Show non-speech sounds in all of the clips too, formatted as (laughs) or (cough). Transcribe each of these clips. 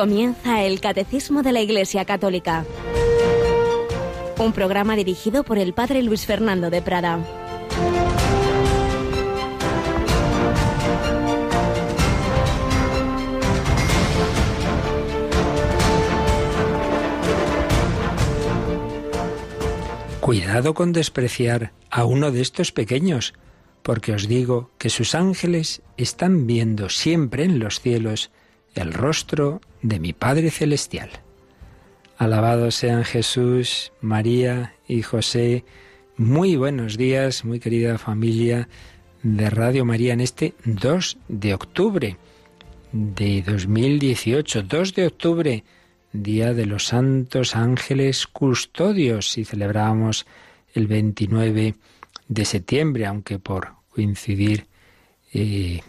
Comienza el Catecismo de la Iglesia Católica. Un programa dirigido por el Padre Luis Fernando de Prada. Cuidado con despreciar a uno de estos pequeños, porque os digo que sus ángeles están viendo siempre en los cielos el rostro de mi Padre Celestial. Alabados sean Jesús, María y José. Muy buenos días, muy querida familia de Radio María en este 2 de octubre de 2018, 2 de octubre, Día de los Santos Ángeles Custodios, y celebramos el 29 de septiembre, aunque por coincidir eh,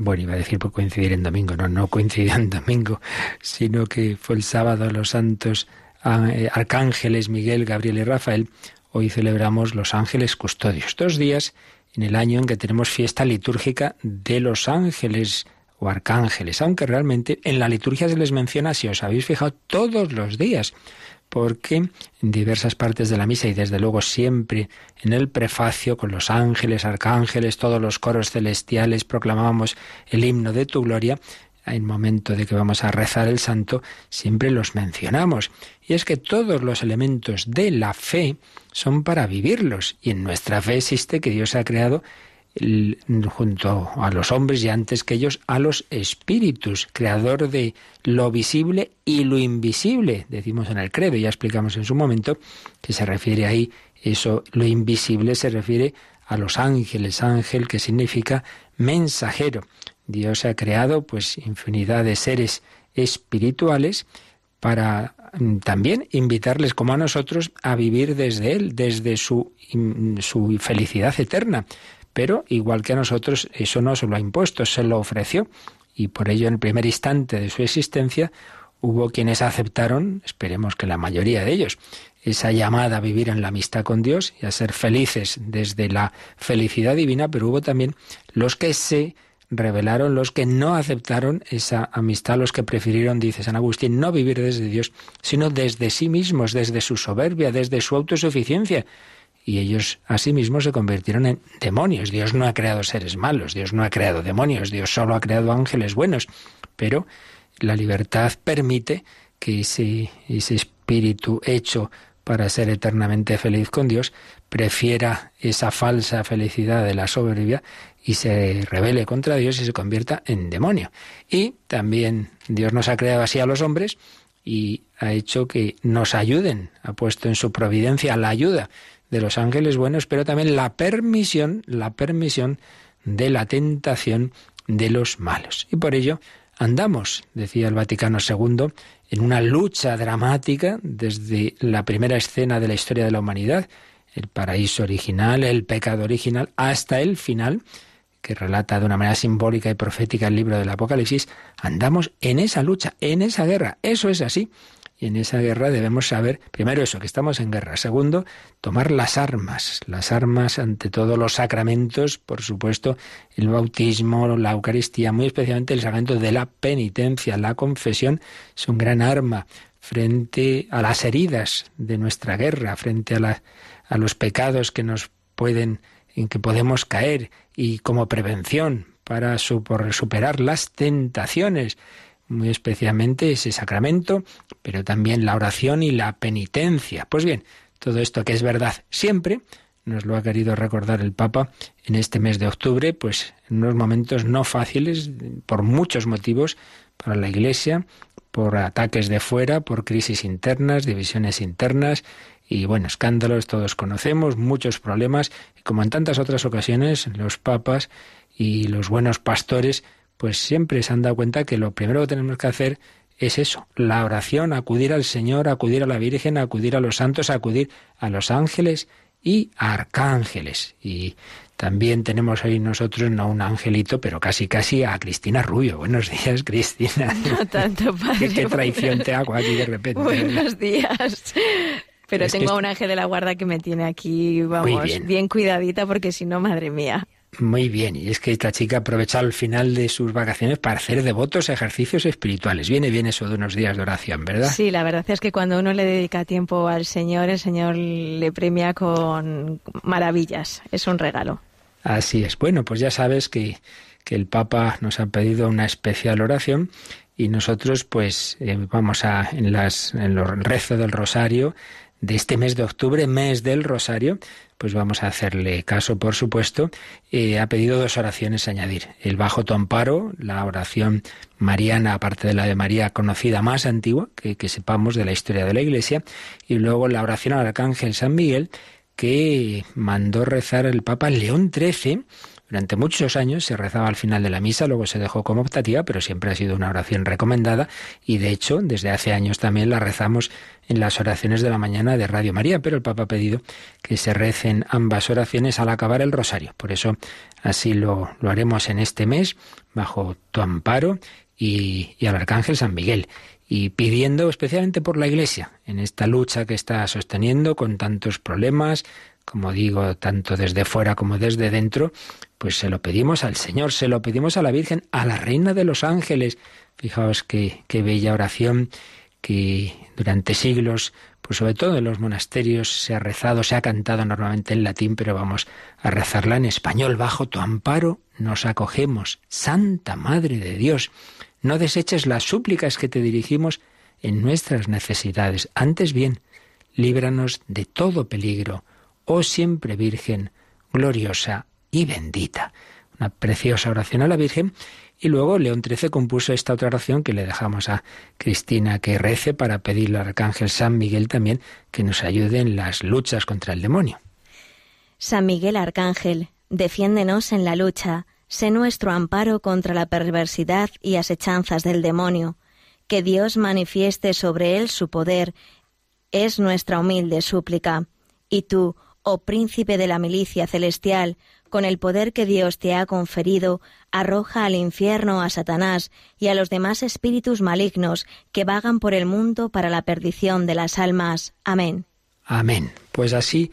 bueno, iba a decir por coincidir en domingo, no, no coincidió en domingo, sino que fue el sábado los santos eh, arcángeles Miguel, Gabriel y Rafael. Hoy celebramos los ángeles custodios, dos días en el año en que tenemos fiesta litúrgica de los ángeles o arcángeles, aunque realmente en la liturgia se les menciona, si os habéis fijado, todos los días porque en diversas partes de la misa y desde luego siempre en el prefacio con los ángeles, arcángeles, todos los coros celestiales proclamábamos el himno de tu gloria, en momento de que vamos a rezar el santo, siempre los mencionamos. Y es que todos los elementos de la fe son para vivirlos. Y en nuestra fe existe que Dios ha creado junto a los hombres y antes que ellos a los espíritus, creador de lo visible y lo invisible, decimos en el credo, ya explicamos en su momento que se refiere ahí eso, lo invisible se refiere a los ángeles, ángel que significa mensajero. Dios ha creado pues infinidad de seres espirituales para mm, también invitarles como a nosotros a vivir desde Él, desde su, su felicidad eterna. Pero igual que a nosotros, eso no se lo ha impuesto, se lo ofreció. Y por ello, en el primer instante de su existencia, hubo quienes aceptaron, esperemos que la mayoría de ellos, esa llamada a vivir en la amistad con Dios y a ser felices desde la felicidad divina, pero hubo también los que se revelaron, los que no aceptaron esa amistad, los que prefirieron, dice San Agustín, no vivir desde Dios, sino desde sí mismos, desde su soberbia, desde su autosuficiencia y ellos asimismo se convirtieron en demonios. Dios no ha creado seres malos, Dios no ha creado demonios, Dios solo ha creado ángeles buenos, pero la libertad permite que ese, espíritu hecho para ser eternamente feliz con Dios prefiera esa falsa felicidad de la soberbia y se rebele contra Dios y se convierta en demonio. Y también Dios nos ha creado así a los hombres y ha hecho que nos ayuden, ha puesto en su providencia la ayuda de los ángeles buenos, pero también la permisión, la permisión de la tentación de los malos. Y por ello andamos, decía el Vaticano II, en una lucha dramática desde la primera escena de la historia de la humanidad, el paraíso original, el pecado original, hasta el final, que relata de una manera simbólica y profética el libro del Apocalipsis, andamos en esa lucha, en esa guerra. Eso es así. Y en esa guerra debemos saber, primero eso, que estamos en guerra. Segundo, tomar las armas, las armas ante todos los sacramentos, por supuesto, el bautismo, la Eucaristía, muy especialmente el sacramento de la penitencia, la confesión, es un gran arma frente a las heridas de nuestra guerra, frente a, los pecados que nos pueden, en que podemos caer y como prevención para superar las tentaciones muy especialmente ese sacramento, pero también la oración y la penitencia. Pues bien, todo esto que es verdad siempre, nos lo ha querido recordar el Papa en este mes de octubre, pues en unos momentos no fáciles, por muchos motivos, para la Iglesia, por ataques de fuera, por crisis internas, divisiones internas y, bueno, escándalos, todos conocemos, muchos problemas, y como en tantas otras ocasiones, los papas y los buenos pastores pues siempre se han dado cuenta que lo primero que tenemos que hacer es eso, la oración, acudir al Señor, acudir a la Virgen, acudir a los santos, acudir a los ángeles y arcángeles. Y también tenemos ahí nosotros, no un angelito, pero casi casi a Cristina Rubio. Buenos días, Cristina. (laughs) No tanto, (laughs) padre. ¿Qué, traición te hago aquí de repente? Buenos días. Pero tengo a un ángel de la guarda que me tiene aquí, vamos, bien. bien cuidadita, porque si no, madre mía. Muy bien, y es que esta chica ha aprovechado el final de sus vacaciones para hacer devotos ejercicios espirituales. Viene bien eso de unos días de oración, ¿verdad? Sí, la verdad es que cuando uno le dedica tiempo al Señor, el Señor le premia con maravillas. Es un regalo. Así es. Bueno, pues ya sabes que, que el Papa nos ha pedido una especial oración y nosotros pues eh, vamos a en las en los rezos del rosario de este mes de octubre, mes del Rosario, pues vamos a hacerle caso, por supuesto. Eh, ha pedido dos oraciones a añadir. El bajo tu amparo, la oración mariana, aparte de la de María conocida más antigua, que, que sepamos de la historia de la Iglesia, y luego la oración al Arcángel San Miguel, que mandó rezar el Papa León XIII durante muchos años se rezaba al final de la misa, luego se dejó como optativa, pero siempre ha sido una oración recomendada y de hecho desde hace años también la rezamos en las oraciones de la mañana de Radio María, pero el Papa ha pedido que se recen ambas oraciones al acabar el rosario. Por eso así lo, lo haremos en este mes, bajo tu amparo y, y al Arcángel San Miguel y pidiendo especialmente por la Iglesia en esta lucha que está sosteniendo con tantos problemas, como digo, tanto desde fuera como desde dentro, pues se lo pedimos al Señor, se lo pedimos a la Virgen, a la Reina de los Ángeles. Fijaos qué, qué bella oración que durante siglos, pues sobre todo en los monasterios, se ha rezado, se ha cantado normalmente en latín, pero vamos a rezarla en español. Bajo tu amparo nos acogemos, Santa Madre de Dios. No deseches las súplicas que te dirigimos en nuestras necesidades. Antes bien, líbranos de todo peligro oh siempre Virgen, gloriosa y bendita. Una preciosa oración a la Virgen. Y luego León XIII compuso esta otra oración que le dejamos a Cristina que rece para pedirle al Arcángel San Miguel también que nos ayude en las luchas contra el demonio. San Miguel Arcángel, defiéndenos en la lucha, sé nuestro amparo contra la perversidad y asechanzas del demonio. Que Dios manifieste sobre él su poder, es nuestra humilde súplica. Y tú, oh príncipe de la milicia celestial, con el poder que Dios te ha conferido, arroja al infierno a Satanás y a los demás espíritus malignos que vagan por el mundo para la perdición de las almas. Amén. Amén. Pues así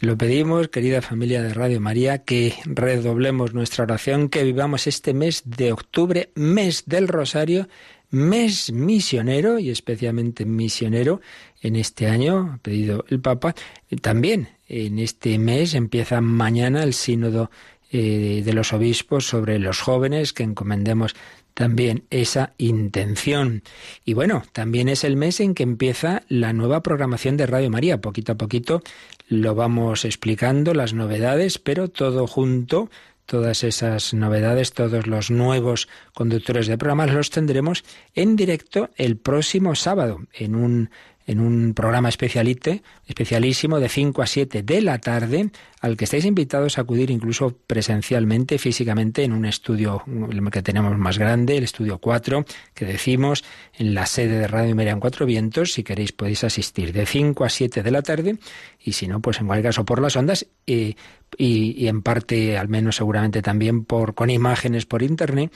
lo pedimos, querida familia de Radio María, que redoblemos nuestra oración, que vivamos este mes de octubre, mes del Rosario, mes misionero y especialmente misionero en este año, ha pedido el Papa, también en este mes empieza mañana el sínodo eh, de los obispos sobre los jóvenes, que encomendemos también esa intención. Y bueno, también es el mes en que empieza la nueva programación de Radio María. Poquito a poquito lo vamos explicando, las novedades, pero todo junto todas esas novedades, todos los nuevos conductores de programas los tendremos en directo el próximo sábado en un en un programa especialite, especialísimo de 5 a 7 de la tarde, al que estáis invitados a acudir incluso presencialmente, físicamente, en un estudio que tenemos más grande, el estudio 4, que decimos en la sede de Radio María en Cuatro Vientos. Si queréis podéis asistir de 5 a 7 de la tarde y si no, pues en cualquier caso por las ondas y, y en parte, al menos seguramente también por con imágenes por internet,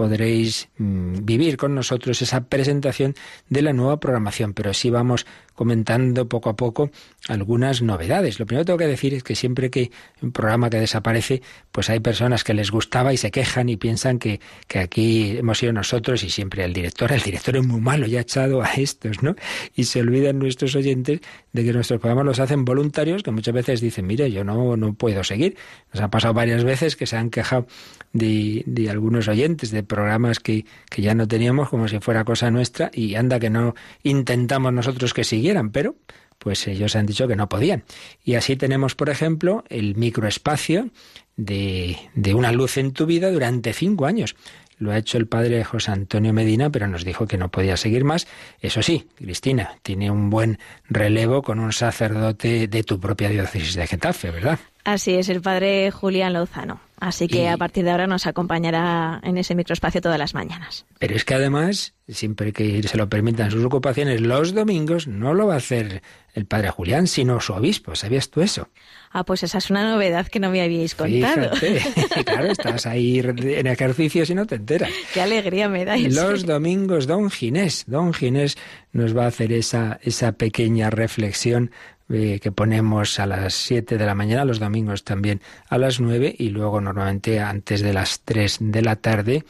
podréis mm, vivir con nosotros esa presentación de la nueva programación, pero sí vamos comentando poco a poco algunas novedades. Lo primero que tengo que decir es que siempre que un programa que desaparece, pues hay personas que les gustaba y se quejan y piensan que, que aquí hemos sido nosotros y siempre el director, el director es muy malo, ya ha echado a estos, ¿no? Y se olvidan nuestros oyentes de que nuestros programas los hacen voluntarios, que muchas veces dicen, mire, yo no, no puedo seguir. Nos ha pasado varias veces que se han quejado de, de algunos oyentes de programas que, que ya no teníamos como si fuera cosa nuestra y anda que no intentamos nosotros que pero pues ellos han dicho que no podían. Y así tenemos, por ejemplo, el microespacio de, de una luz en tu vida durante cinco años. Lo ha hecho el padre José Antonio Medina, pero nos dijo que no podía seguir más. Eso sí, Cristina, tiene un buen relevo con un sacerdote de tu propia diócesis de Getafe, ¿verdad? Así es, el padre Julián Lozano. Así que a partir de ahora nos acompañará en ese microespacio todas las mañanas. Pero es que además, siempre que se lo permitan sus ocupaciones, los domingos no lo va a hacer el padre Julián, sino su obispo. ¿Sabías tú eso? Ah, pues esa es una novedad que no me habíais contado. Fíjate, claro, estás ahí en ejercicio y no te enteras. (laughs) Qué alegría me dais. Los (laughs) domingos, don Ginés, don Ginés nos va a hacer esa, esa pequeña reflexión eh, que ponemos a las 7 de la mañana, los domingos también a las 9 y luego normalmente antes de las 3 de la tarde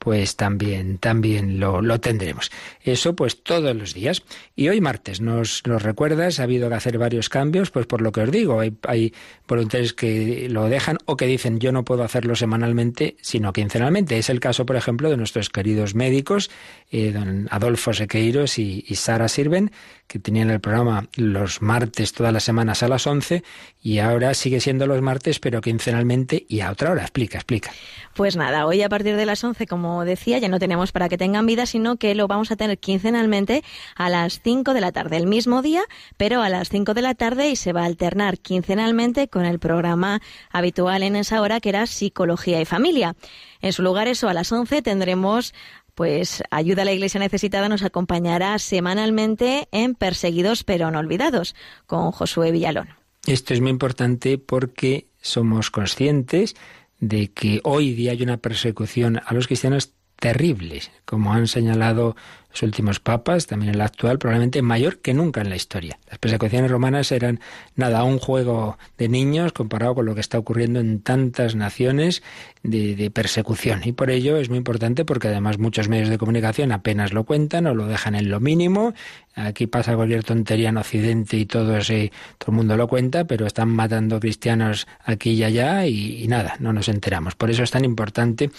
pues también, también lo, lo, tendremos. Eso pues todos los días. Y hoy martes, nos, nos recuerdas, ha habido que hacer varios cambios, pues por lo que os digo, hay, voluntarios que lo dejan o que dicen yo no puedo hacerlo semanalmente, sino quincenalmente. Es el caso, por ejemplo, de nuestros queridos médicos, eh, don Adolfo Sequeiros y Sara Sirven, que tenían el programa los martes todas las semanas a las 11 y ahora sigue siendo los martes pero quincenalmente y a otra hora. Explica, explica. Pues nada, hoy a partir de las 11, como decía, ya no tenemos para que tengan vida, sino que lo vamos a tener quincenalmente a las 5 de la tarde, el mismo día, pero a las 5 de la tarde y se va a alternar quincenalmente con el programa habitual en esa hora que era Psicología y Familia. En su lugar, eso a las 11 tendremos pues Ayuda a la Iglesia Necesitada nos acompañará semanalmente en Perseguidos pero no olvidados con Josué Villalón. Esto es muy importante porque somos conscientes de que hoy día hay una persecución a los cristianos terribles, como han señalado los últimos papas, también el actual, probablemente mayor que nunca en la historia. Las persecuciones romanas eran nada, un juego de niños comparado con lo que está ocurriendo en tantas naciones de, persecución. Y por ello es muy importante porque además muchos medios de comunicación apenas lo cuentan o lo dejan en lo mínimo. Aquí pasa cualquier tontería en Occidente y todo, ese, todo el mundo lo cuenta, pero están matando cristianos aquí y allá y nada, no nos enteramos. Por eso es tan importante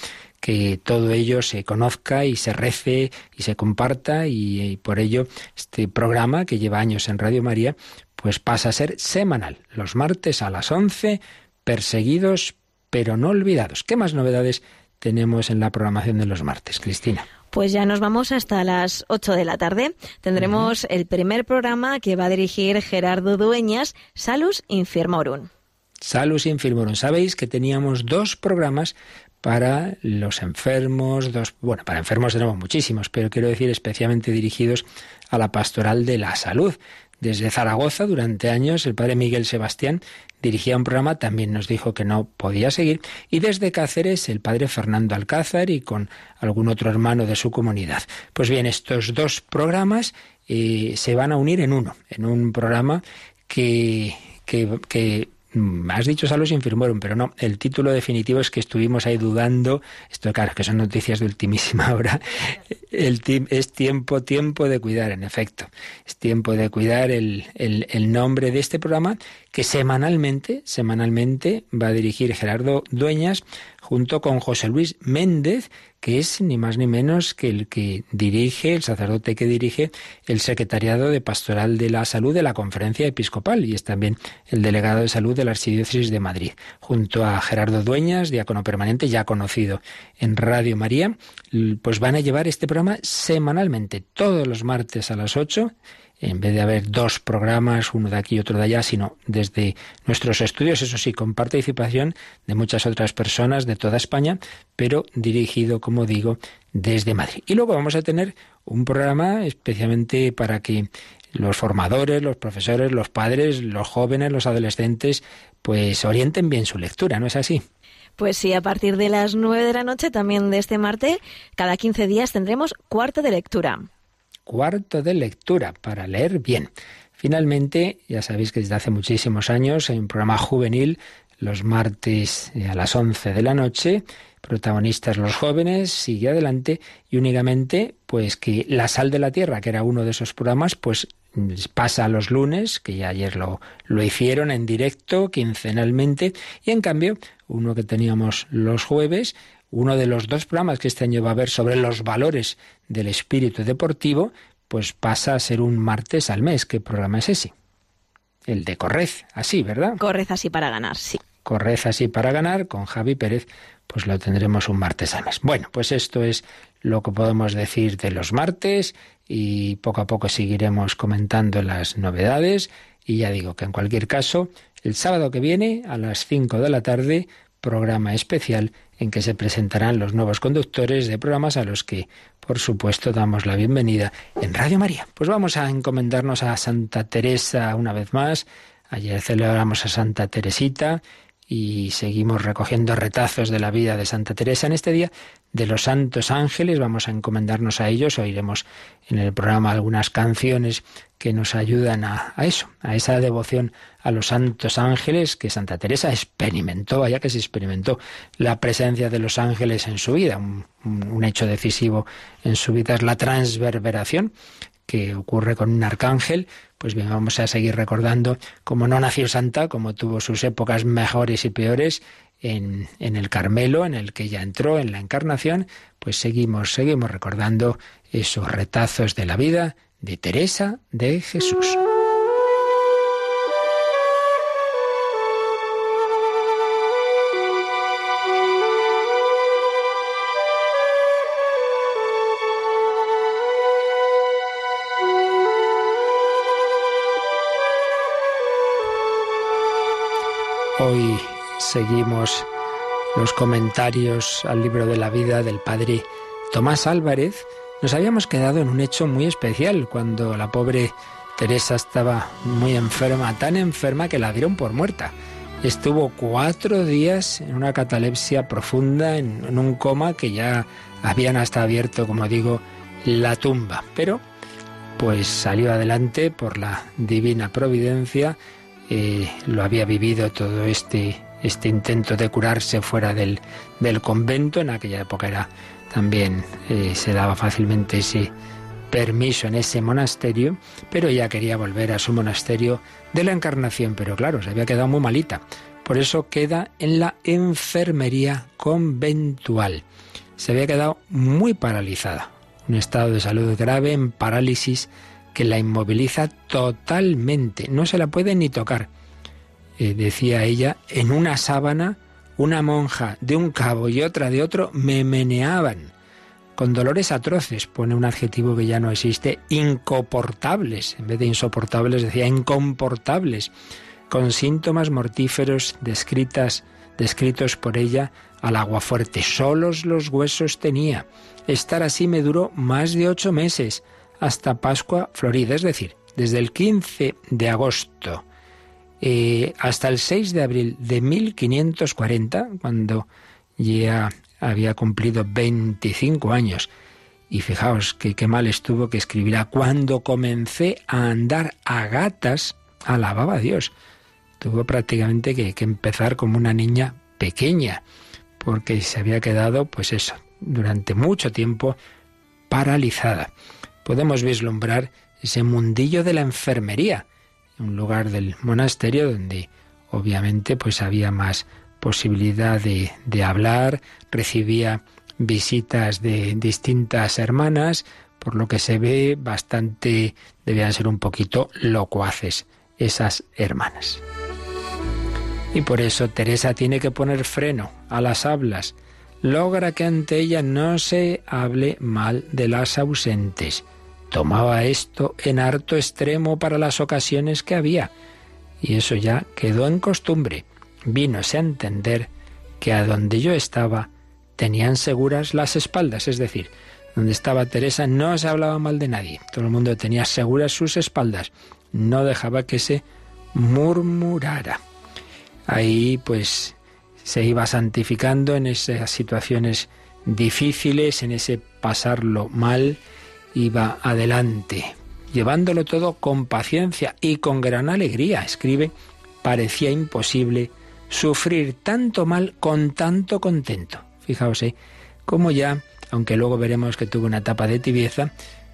que todo ello se conozca y se rece y se comparta y, y, por ello este programa que lleva años en Radio María pues pasa a ser semanal, los martes a las 11, perseguidos pero no olvidados. ¿Qué más novedades tenemos en la programación de los martes, Cristina? Pues ya nos vamos hasta las 8 de la tarde. Tendremos uh -huh. el primer programa que va a dirigir Gerardo Dueñas, Salus Infirmorum. Salus Infirmorum. Sabéis que teníamos dos programas para los enfermos, dos, bueno, para enfermos tenemos muchísimos, pero quiero decir especialmente dirigidos a la pastoral de la salud. Desde Zaragoza, durante años, el padre Miguel Sebastián dirigía un programa, también nos dijo que no podía seguir, y desde Cáceres, el padre Fernando Alcázar y con algún otro hermano de su comunidad. Pues bien, estos dos programas eh, se van a unir en uno, en un programa que, que, que Has dicho Salus Infirmorum, pero no, el título definitivo es que estuvimos ahí dudando, esto claro, que son noticias de ultimísima (laughs) hora, el es tiempo, tiempo de cuidar, en efecto, es tiempo de cuidar el, el, el nombre de este programa que semanalmente, semanalmente va a dirigir Gerardo Dueñas junto con José Luis Méndez, que es ni más ni menos que el que dirige, el sacerdote que dirige el Secretariado de Pastoral de la Salud de la Conferencia Episcopal y es también el delegado de salud de la Archidiócesis de Madrid, junto a Gerardo Dueñas, diácono permanente, ya conocido en Radio María, pues van a llevar este programa semanalmente, todos los martes a las 8 en vez de haber dos programas, uno de aquí y otro de allá, sino desde nuestros estudios, eso sí, con participación de muchas otras personas de toda España, pero dirigido, como digo, desde Madrid. Y luego vamos a tener un programa especialmente para que los formadores, los profesores, los padres, los jóvenes, los adolescentes, pues orienten bien su lectura, ¿no es así? Pues sí, a partir de las nueve de la noche, también de este martes, cada 15 días tendremos cuarto de lectura cuarto de lectura para leer bien. Finalmente, ya sabéis que desde hace muchísimos años hay un programa juvenil los martes a las 11 de la noche, protagonistas los jóvenes, sigue adelante y únicamente pues que La sal de la tierra, que era uno de esos programas, pues pasa los lunes, que ya ayer lo, lo hicieron en directo, quincenalmente, y en cambio, uno que teníamos los jueves, uno de los dos programas que este año va a haber sobre los valores del espíritu deportivo, pues pasa a ser un martes al mes. ¿Qué programa es ese? El de Correz, así, ¿verdad? Correz así para ganar, sí. Correz así para ganar, con Javi Pérez, pues lo tendremos un martes al mes. Bueno, pues esto es lo que podemos decir de los martes y poco a poco seguiremos comentando las novedades. Y ya digo que en cualquier caso, el sábado que viene a las 5 de la tarde, programa especial en que se presentarán los nuevos conductores de programas a los que, por supuesto, damos la bienvenida en Radio María. Pues vamos a encomendarnos a Santa Teresa una vez más. Ayer celebramos a Santa Teresita y seguimos recogiendo retazos de la vida de Santa Teresa en este día de los santos ángeles, vamos a encomendarnos a ellos, oiremos en el programa algunas canciones que nos ayudan a, eso, a esa devoción a los santos ángeles que Santa Teresa experimentó, vaya que se experimentó la presencia de los ángeles en su vida. Un, un hecho decisivo en su vida es la transverberación que ocurre con un arcángel, pues bien, vamos a seguir recordando cómo no nació santa, como tuvo sus épocas mejores y peores, en, el Carmelo, en el que ella entró en la encarnación, pues seguimos, seguimos recordando esos retazos de la vida de Teresa de Jesús. Seguimos los comentarios al libro de la vida del padre Tomás Álvarez. Nos habíamos quedado en un hecho muy especial cuando la pobre Teresa estaba muy enferma, tan enferma que la dieron por muerta. Estuvo cuatro días en una catalepsia profunda, en, un coma que ya habían hasta abierto, como digo, la tumba. Pero, pues salió adelante por la divina providencia eh, lo había vivido todo este, este intento de curarse fuera del, del convento. En aquella época era también eh, se daba fácilmente ese permiso en ese monasterio, pero ella quería volver a su monasterio de la Encarnación, pero claro, se había quedado muy malita. Por eso queda en la enfermería conventual. Se había quedado muy paralizada, un estado de salud grave en parálisis que la inmoviliza totalmente, no se la puede ni tocar. Eh, decía ella, en una sábana, una monja de un cabo y otra de otro me meneaban, con dolores atroces, pone un adjetivo que ya no existe, incoportables, en vez de insoportables decía incomportables, con síntomas mortíferos descritas, descritos por ella al agua fuerte. Solos los huesos tenía. Estar así me duró más de ocho meses hasta Pascua Florida, es decir, desde el 15 de agosto eh, hasta el 6 de abril de 1540, cuando ya había cumplido 25 años. Y fijaos que qué mal estuvo que escribirá, cuando comencé a andar a gatas, alababa a Dios. Tuvo prácticamente que, que empezar como una niña pequeña, porque se había quedado, pues eso, durante mucho tiempo paralizada podemos vislumbrar ese mundillo de la enfermería, un lugar del monasterio donde obviamente pues había más posibilidad de, de hablar, recibía visitas de distintas hermanas, por lo que se ve bastante, debían ser un poquito locuaces esas hermanas. Y por eso Teresa tiene que poner freno a las hablas, logra que ante ella no se hable mal de las ausentes. Tomaba esto en harto extremo para las ocasiones que había, y eso ya quedó en costumbre. Vínose a entender que a donde yo estaba tenían seguras las espaldas, es decir, donde estaba Teresa no se hablaba mal de nadie, todo el mundo tenía seguras sus espaldas, no dejaba que se murmurara. Ahí pues se iba santificando en esas situaciones difíciles, en ese pasarlo mal, iba adelante, llevándolo todo con paciencia y con gran alegría. Escribe, parecía imposible sufrir tanto mal con tanto contento. Fijaos, ¿eh? como ya, aunque luego veremos que tuvo una etapa de tibieza,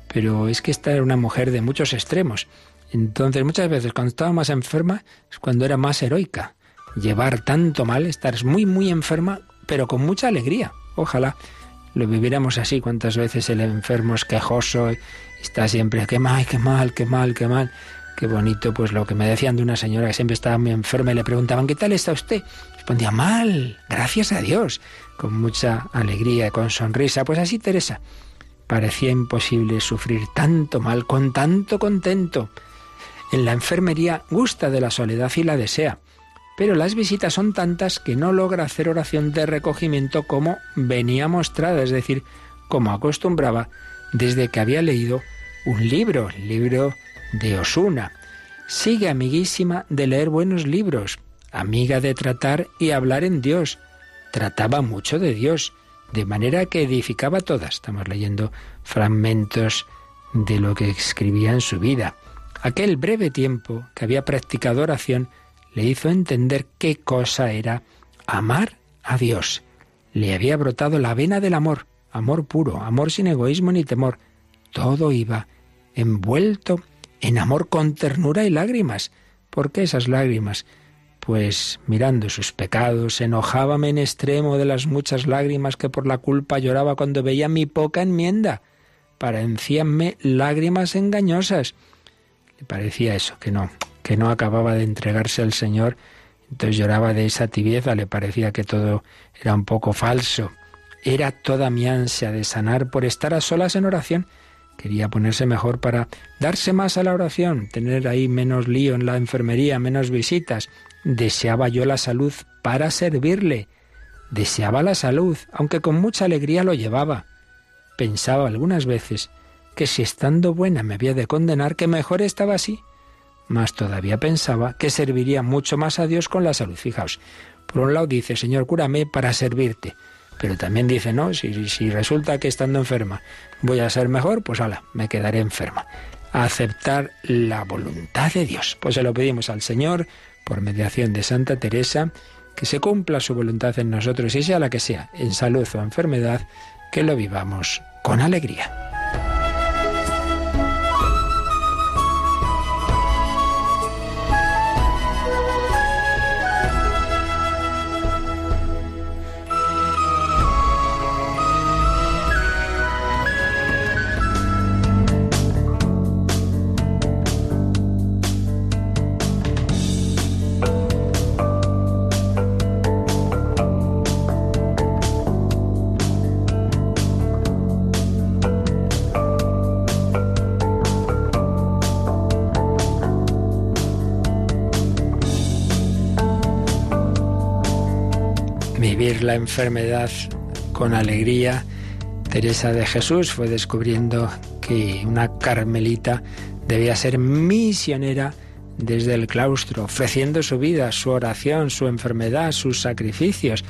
pero es que esta era una mujer de muchos extremos. Entonces, muchas veces cuando estaba más enferma es cuando era más heroica llevar tanto mal, estar muy, muy enferma, pero con mucha alegría. Ojalá lo viviéramos así. Cuántas veces el enfermo es quejoso, está siempre, qué mal, qué mal, qué mal, qué mal. Qué bonito, pues lo que me decían de una señora que siempre estaba muy enferma y le preguntaban, ¿qué tal está usted? Respondía, mal, gracias a Dios, con mucha alegría, con sonrisa. Pues así, Teresa, parecía imposible sufrir tanto mal con tanto contento. En la enfermería gusta de la soledad y la desea pero las visitas son tantas que no logra hacer oración de recogimiento como venía mostrada, es decir, como acostumbraba desde que había leído un libro, el libro de Osuna. Sigue amiguísima de leer buenos libros, amiga de tratar y hablar en Dios. Trataba mucho de Dios, de manera que edificaba todas. Estamos leyendo fragmentos de lo que escribía en su vida. Aquel breve tiempo que había practicado oración le hizo entender qué cosa era amar a Dios. Le había brotado la vena del amor, amor puro, amor sin egoísmo ni temor. Todo iba envuelto en amor con ternura y lágrimas. ¿Por qué esas lágrimas? Pues mirando sus pecados, enojábame en extremo de las muchas lágrimas que por la culpa lloraba cuando veía mi poca enmienda. Parecíanme lágrimas engañosas. Le parecía eso, que no, que no acababa de entregarse al Señor, entonces lloraba de esa tibieza, le parecía que todo era un poco falso. Era toda mi ansia de sanar por estar a solas en oración. Quería ponerse mejor para darse más a la oración, tener ahí menos lío en la enfermería, menos visitas. Deseaba yo la salud para servirle. Deseaba la salud, aunque con mucha alegría lo llevaba. Pensaba algunas veces que si estando buena me había de condenar, que mejor estaba así. Más todavía pensaba que serviría mucho más a Dios con la salud. Fijaos, por un lado dice, Señor, cúrame para servirte. Pero también dice, no, si, si resulta que estando enferma voy a ser mejor, pues hala, me quedaré enferma. Aceptar la voluntad de Dios. Pues se lo pedimos al Señor, por mediación de Santa Teresa, que se cumpla su voluntad en nosotros y sea la que sea, en salud o enfermedad, que lo vivamos con alegría. La enfermedad con alegría, Teresa de Jesús fue descubriendo que una carmelita debía ser misionera desde el claustro, ofreciendo su vida, su oración, su enfermedad, sus sacrificios.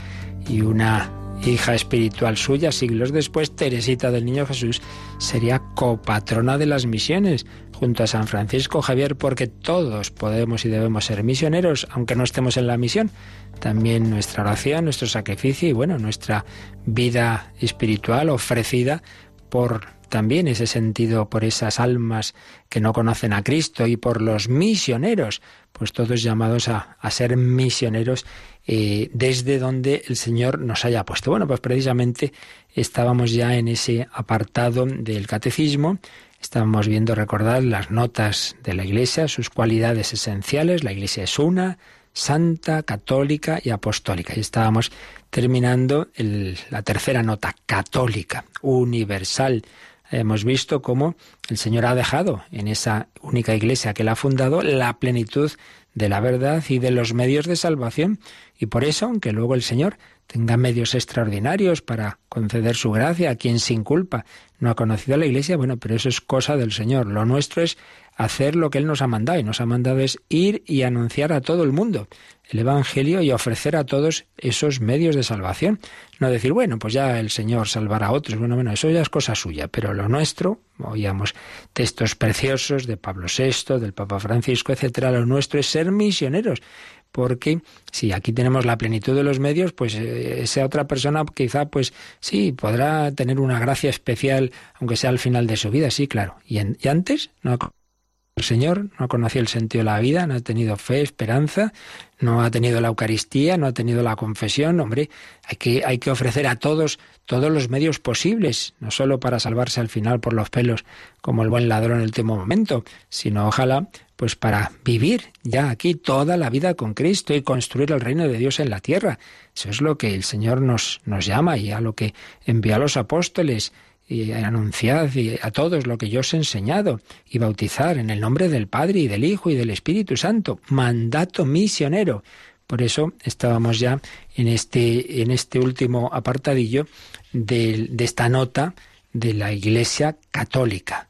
Y una hija espiritual suya, siglos después, Teresita del Niño Jesús, sería copatrona de las misiones, junto a San Francisco Javier, porque todos podemos y debemos ser misioneros, aunque no estemos en la misión. También nuestra oración, nuestro sacrificio y bueno, nuestra vida espiritual ofrecida por también ese sentido por esas almas que no conocen a Cristo y por los misioneros, pues todos llamados a, ser misioneros eh, desde donde el Señor nos haya puesto. Bueno, pues precisamente estábamos ya en ese apartado del catecismo, estábamos viendo recordar las notas de la Iglesia, sus cualidades esenciales, la Iglesia es una, santa, católica y apostólica. Y estábamos terminando la tercera nota, católica, universal. Hemos visto cómo el Señor ha dejado en esa única iglesia que él ha fundado la plenitud de la verdad y de los medios de salvación. Y por eso, aunque luego el Señor tenga medios extraordinarios para conceder su gracia a quien sin culpa no ha conocido a la Iglesia, bueno, pero eso es cosa del Señor. Lo nuestro es hacer lo que Él nos ha mandado y nos ha mandado es ir y anunciar a todo el mundo el Evangelio y ofrecer a todos esos medios de salvación. No decir, bueno, pues ya el Señor salvará a otros. Bueno, bueno, eso ya es cosa suya, pero lo nuestro, oíamos textos preciosos de Pablo VI, del Papa Francisco, etcétera, lo nuestro es ser misioneros porque si aquí tenemos la plenitud de los medios, pues eh, esa otra persona quizá, pues sí, podrá tener una gracia especial, aunque sea al final de su vida, sí, claro. Y, y antes no el Señor, no conocía el sentido de la vida, no ha tenido fe, esperanza, no ha tenido la Eucaristía, no ha tenido la confesión. Hombre, hay que, hay que ofrecer a todos todos los medios posibles, no solo para salvarse al final por los pelos como el buen ladrón en el último momento, sino ojalá pues para vivir ya aquí toda la vida con Cristo y construir el reino de Dios en la tierra. Eso es lo que el Señor nos, nos llama y a lo que envía a los apóstoles y anunciad a todos lo que yo os he enseñado y bautizar en el nombre del Padre y del Hijo y del Espíritu Santo, mandato misionero. Por eso estábamos ya en este, en este último apartadillo de, esta nota de la Iglesia Católica.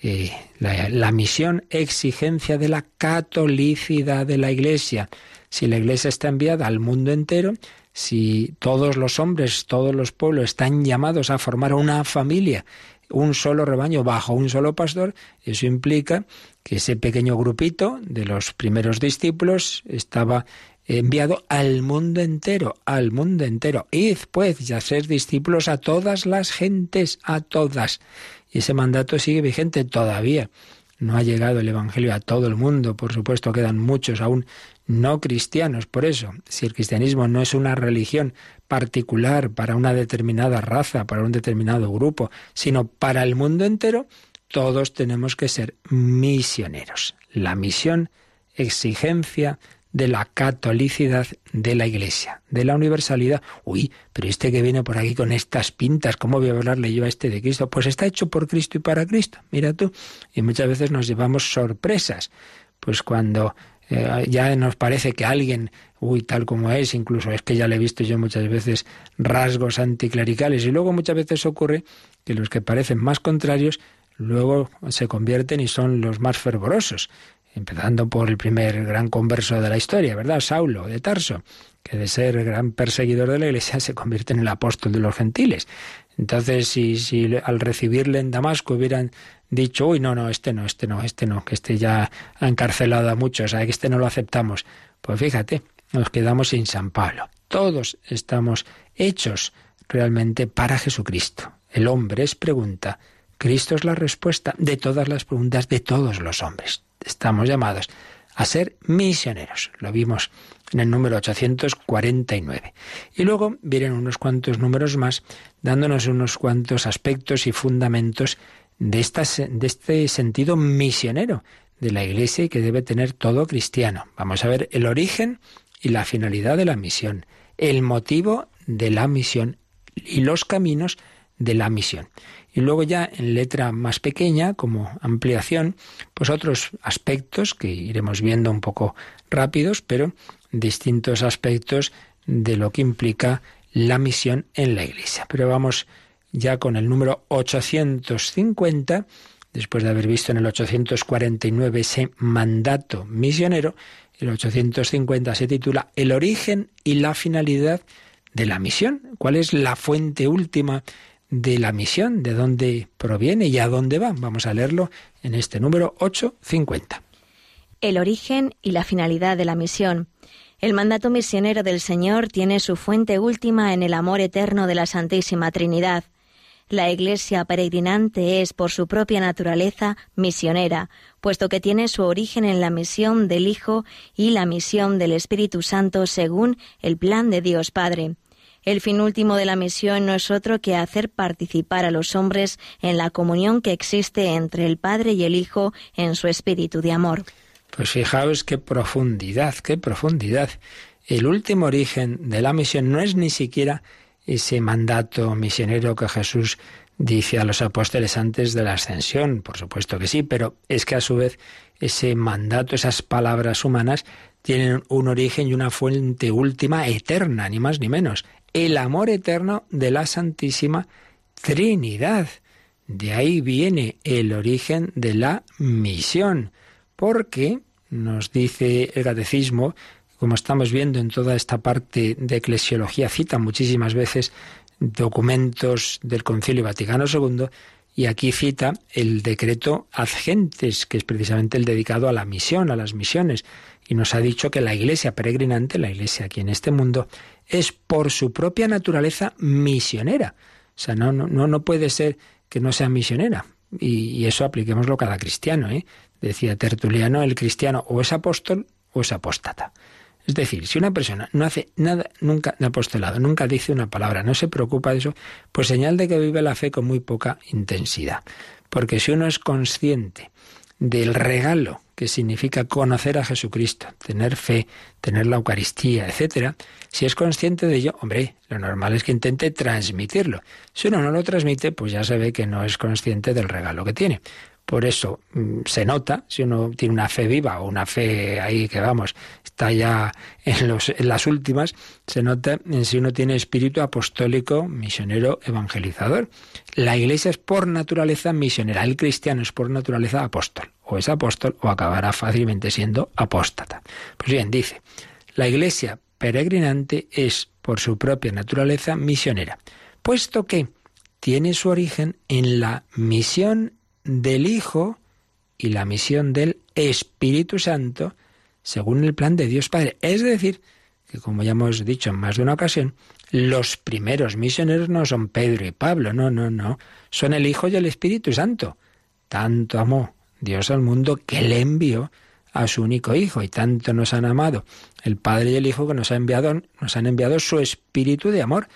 Eh, la, misión exigencia de la catolicidad de la Iglesia. Si la Iglesia está enviada al mundo entero, si todos los hombres, todos los pueblos están llamados a formar una familia, un solo rebaño bajo un solo pastor, eso implica que ese pequeño grupito de los primeros discípulos estaba enviado al mundo entero, al mundo entero. Id pues ya ser discípulos a todas las gentes, a todas. Y ese mandato sigue vigente todavía. No ha llegado el Evangelio a todo el mundo, por supuesto quedan muchos aún no cristianos. Por eso, si el cristianismo no es una religión particular para una determinada raza, para un determinado grupo, sino para el mundo entero, todos tenemos que ser misioneros. La misión, exigencia de la catolicidad de la Iglesia, de la universalidad. Uy, pero este que viene por aquí con estas pintas, ¿cómo voy a hablarle yo a este de Cristo? Pues está hecho por Cristo y para Cristo, mira tú. Y muchas veces nos llevamos sorpresas, pues cuando eh, ya nos parece que alguien, uy, tal como es, incluso es que ya le he visto yo muchas veces rasgos anticlericales, y luego muchas veces ocurre que los que parecen más contrarios luego se convierten y son los más fervorosos empezando por el primer gran converso de la historia, ¿verdad? Saulo de Tarso, que de ser gran perseguidor de la Iglesia se convierte en el apóstol de los gentiles. Entonces, si, si al recibirle en Damasco hubieran dicho, uy, no, no, este no, este no, este no, que este ya ha encarcelado a muchos, que este no lo aceptamos, pues fíjate, nos quedamos sin San Pablo. Todos estamos hechos realmente para Jesucristo. El hombre es pregunta, Cristo es la respuesta de todas las preguntas de todos los hombres estamos llamados a ser misioneros. Lo vimos en el número 849. Y luego vienen unos cuantos números más dándonos unos cuantos aspectos y fundamentos de, de este sentido misionero de la Iglesia y que debe tener todo cristiano. Vamos a ver el origen y la finalidad de la misión, el motivo de la misión y los caminos de la misión. Y luego ya en letra más pequeña, como ampliación, pues otros aspectos que iremos viendo un poco rápidos, pero distintos aspectos de lo que implica la misión en la Iglesia. Pero vamos ya con el número 850, después de haber visto en el 849 ese mandato misionero, el 850 se titula El origen y la finalidad de la misión. ¿Cuál es la fuente última de la misión, de dónde proviene y a dónde va. Vamos a leerlo en este número 850. El origen y la finalidad de la misión. El mandato misionero del Señor tiene su fuente última en el amor eterno de la Santísima Trinidad. La Iglesia peregrinante es, por su propia naturaleza, misionera, puesto que tiene su origen en la misión del Hijo y la misión del Espíritu Santo según el plan de Dios Padre. El fin último de la misión no es otro que hacer participar a los hombres en la comunión que existe entre el Padre y el Hijo en su espíritu de amor. Pues fijaos qué profundidad, qué profundidad. El último origen de la misión no es ni siquiera ese mandato misionero que Jesús dice a los apóstoles antes de la ascensión, por supuesto que sí, pero es que a su vez ese mandato, esas palabras humanas, tienen un origen y una fuente última eterna, ni más ni menos el amor eterno de la Santísima Trinidad. De ahí viene el origen de la misión, porque nos dice el catecismo, como estamos viendo en toda esta parte de eclesiología, cita muchísimas veces documentos del Concilio Vaticano II, y aquí cita el decreto ad gentes, que es precisamente el dedicado a la misión, a las misiones, y nos ha dicho que la iglesia peregrinante, la iglesia aquí en este mundo, es por su propia naturaleza misionera. O sea, no, no, no puede ser que no sea misionera. Y, eso apliquémoslo cada cristiano. ¿eh? Decía Tertuliano, el cristiano o es apóstol o es apóstata. Es decir, si una persona no hace nada nunca de apostolado, nunca dice una palabra, no se preocupa de eso, pues señal de que vive la fe con muy poca intensidad. Porque si uno es consciente del regalo que significa conocer a Jesucristo, tener fe, tener la Eucaristía, etcétera, si es consciente de ello, hombre, lo normal es que intente transmitirlo. Si uno no lo transmite, pues ya se ve que no es consciente del regalo que tiene. Por eso mm, se nota, si uno tiene una fe viva o una fe ahí que vamos, está ya en, los, las últimas, se nota si uno tiene espíritu apostólico, misionero, evangelizador. La iglesia es por naturaleza misionera, el cristiano es por naturaleza apóstol. O es apóstol o acabará fácilmente siendo apóstata. Pues bien, dice, la iglesia peregrinante es por su propia naturaleza misionera, puesto que tiene su origen en la misión del Hijo y la misión del Espíritu Santo, según el plan de Dios Padre. Es decir, que como ya hemos dicho en más de una ocasión, los primeros misioneros no son Pedro y Pablo, no, no, no, son el Hijo y el Espíritu Santo. Tanto amó Dios al mundo que le envió a su único Hijo y tanto nos han amado el Padre y el Hijo que nos, ha enviado, nos han enviado su Espíritu de amor.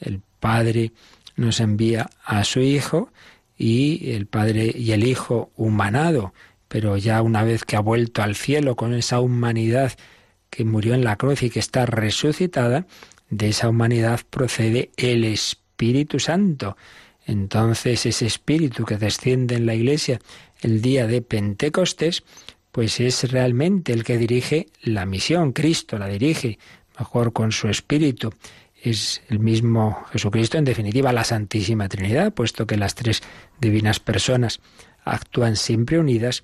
El Padre nos envía a su Hijo y el Padre y el Hijo humanado, pero ya una vez que ha vuelto al cielo con esa humanidad que murió en la cruz y que está resucitada, de esa humanidad procede el Espíritu Santo. Entonces ese Espíritu que desciende en la Iglesia el día de Pentecostés, pues es realmente el que dirige la misión. Cristo la dirige, mejor con su Espíritu. Es el mismo Jesucristo, en definitiva, la Santísima Trinidad, puesto que las tres divinas personas actúan siempre unidas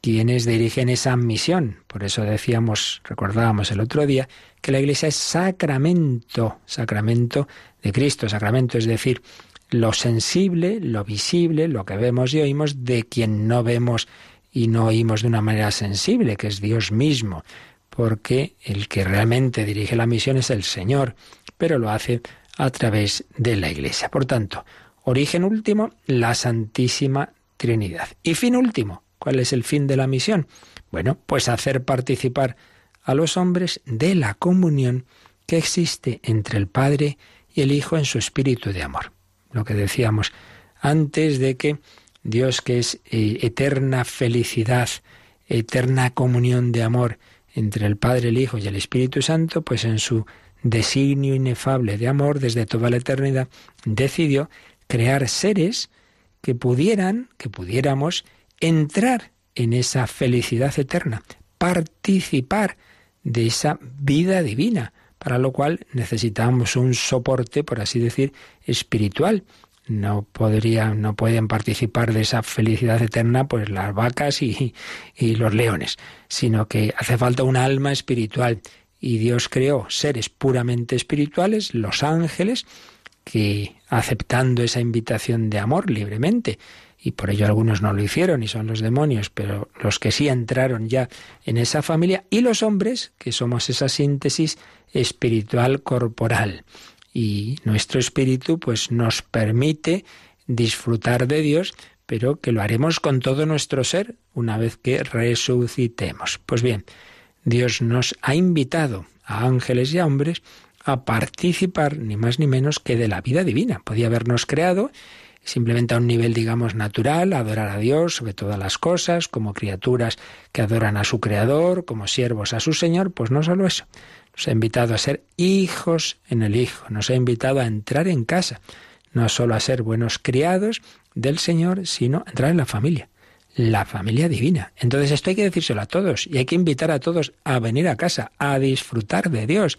quienes dirigen esa misión. Por eso decíamos, recordábamos el otro día, que la Iglesia es sacramento, sacramento de Cristo, sacramento, es decir, lo sensible, lo visible, lo que vemos y oímos de quien no vemos y no oímos de una manera sensible, que es Dios mismo, porque el que realmente dirige la misión es el Señor, pero lo hace a través de la Iglesia. Por tanto, origen último, la Santísima Trinidad. Y fin último, ¿Cuál es el fin de la misión? Bueno, pues hacer participar a los hombres de la comunión que existe entre el Padre y el Hijo en su espíritu de amor. Lo que decíamos antes de que Dios, que es eh, eterna felicidad, eterna comunión de amor entre el Padre, el Hijo y el Espíritu Santo, pues en su designio inefable de amor desde toda la eternidad, decidió crear seres que pudieran, que pudiéramos entrar en esa felicidad eterna, participar de esa vida divina, para lo cual necesitamos un soporte, por así decir, espiritual. No podrían, no pueden participar de esa felicidad eterna pues las vacas y, y los leones, sino que hace falta un alma espiritual. Y Dios creó seres puramente espirituales, los ángeles, que aceptando esa invitación de amor libremente, y por ello algunos no lo hicieron y son los demonios, pero los que sí entraron ya en esa familia y los hombres, que somos esa síntesis espiritual corporal. Y nuestro espíritu pues nos permite disfrutar de Dios, pero que lo haremos con todo nuestro ser una vez que resucitemos. Pues bien, Dios nos ha invitado a ángeles y a hombres a participar ni más ni menos que de la vida divina. Podía habernos creado simplemente a un nivel, digamos, natural, adorar a Dios sobre todas las cosas, como criaturas que adoran a su Creador, como siervos a su Señor, pues no solo eso. Nos ha invitado a ser hijos en el Hijo, nos ha invitado a entrar en casa, no solo a ser buenos criados del Señor, sino a entrar en la familia, la familia divina. Entonces esto hay que decírselo a todos y hay que invitar a todos a venir a casa, a disfrutar de Dios,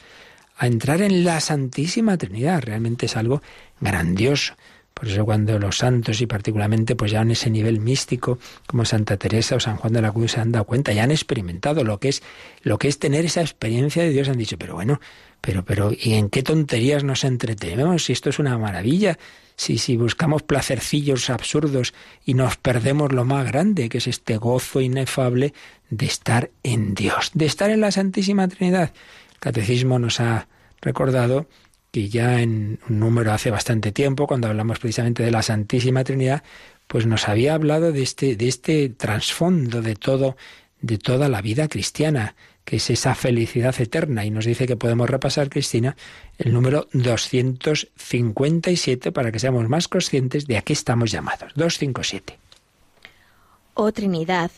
a entrar en la Santísima Trinidad. Realmente es algo grandioso. Por eso cuando los santos y particularmente pues ya en ese nivel místico como Santa Teresa o San Juan de la Cruz se han dado cuenta, ya han experimentado lo que es lo que es tener esa experiencia de Dios, han dicho, pero bueno, pero pero ¿y en qué tonterías nos entretenemos? Si esto es una maravilla, si si buscamos placercillos absurdos y nos perdemos lo más grande, que es este gozo inefable de estar en Dios, de estar en la Santísima Trinidad. El catecismo nos ha recordado que ya en un número hace bastante tiempo, cuando hablamos precisamente de la Santísima Trinidad, pues nos había hablado de este, de este trasfondo de todo, de toda la vida cristiana, que es esa felicidad eterna. Y nos dice que podemos repasar, Cristina, el número 257 para que seamos más conscientes de a qué estamos llamados. 257. Oh Trinidad,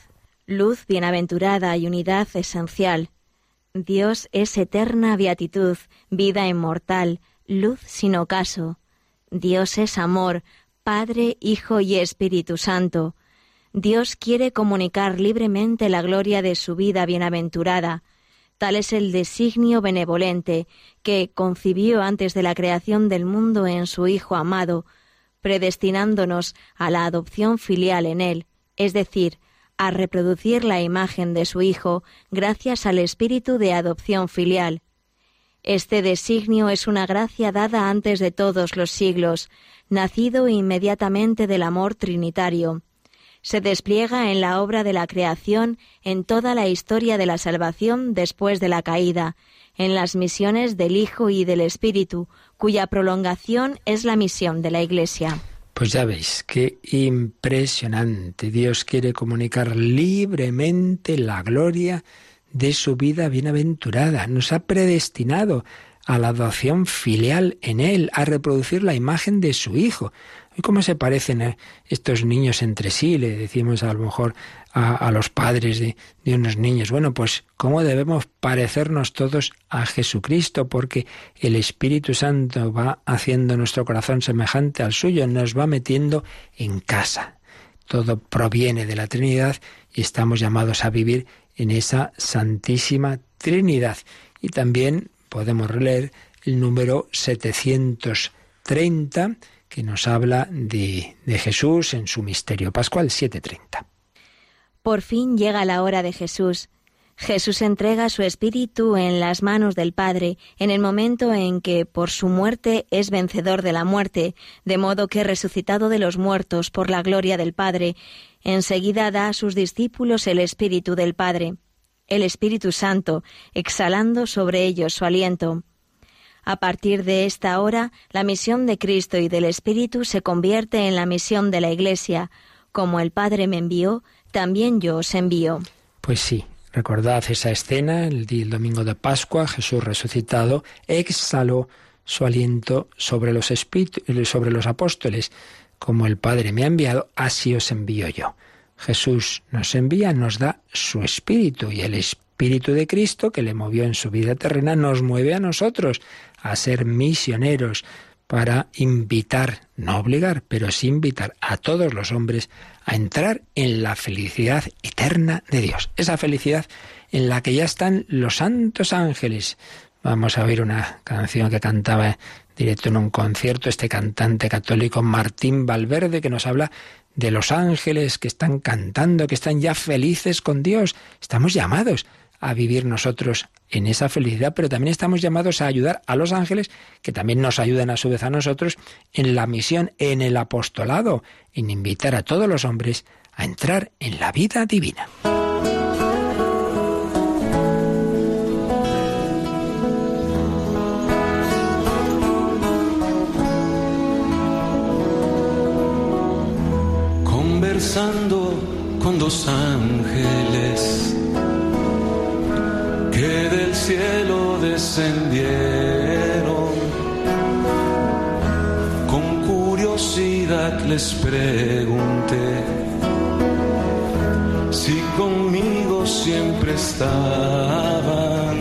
luz bienaventurada y unidad esencial Dios es eterna beatitud, vida inmortal, luz sin ocaso. Dios es amor, Padre, Hijo y Espíritu Santo. Dios quiere comunicar libremente la gloria de su vida bienaventurada. Tal es el designio benevolente que concibió antes de la creación del mundo en su Hijo amado, predestinándonos a la adopción filial en él, es decir, a reproducir la imagen de su Hijo gracias al espíritu de adopción filial. Este designio es una gracia dada antes de todos los siglos, nacido inmediatamente del amor trinitario. Se despliega en la obra de la creación en toda la historia de la salvación después de la caída, en las misiones del Hijo y del Espíritu, cuya prolongación es la misión de la Iglesia. Pues ya veis, qué impresionante. Dios quiere comunicar libremente la gloria de su vida bienaventurada. Nos ha predestinado a la adopción filial en Él, a reproducir la imagen de su Hijo. ¿Y cómo se parecen eh, estos niños entre sí? Le decimos a lo mejor a, los padres de, unos niños. Bueno, pues cómo debemos parecernos todos a Jesucristo, porque el Espíritu Santo va haciendo nuestro corazón semejante al suyo, nos va metiendo en casa. Todo proviene de la Trinidad y estamos llamados a vivir en esa Santísima Trinidad. Y también podemos releer el número 730 que nos habla de, de Jesús en su misterio pascual 730. Por fin llega la hora de Jesús. Jesús entrega su espíritu en las manos del Padre en el momento en que por su muerte es vencedor de la muerte, de modo que resucitado de los muertos por la gloria del Padre, enseguida da a sus discípulos el espíritu del Padre, el Espíritu Santo, exhalando sobre ellos su aliento. A partir de esta hora, la misión de Cristo y del Espíritu se convierte en la misión de la Iglesia. Como el Padre me envió, también yo os envío. Pues sí, recordad esa escena, el, domingo de Pascua, Jesús resucitado exhaló su aliento sobre los, sobre los apóstoles. Como el Padre me ha enviado, así os envío yo. Jesús nos envía, nos da su Espíritu y el Espíritu de Cristo que le movió en su vida terrena nos mueve a nosotros a ser misioneros para invitar, no obligar, pero sí invitar a todos los hombres a entrar en la felicidad eterna de Dios. Esa felicidad en la que ya están los santos ángeles. Vamos a oír una canción que cantaba directo en un concierto este cantante católico Martín Valverde que nos habla de los ángeles que están cantando, que están ya felices con Dios. Estamos llamados a vivir nosotros en esa felicidad, pero también estamos llamados a ayudar a los ángeles, que también nos ayudan a su vez a nosotros en la misión, en el apostolado, en invitar a todos los hombres a entrar en la vida divina. Conversando con dos ángeles que del cielo descendieron. Con curiosidad les pregunté si conmigo siempre estaban.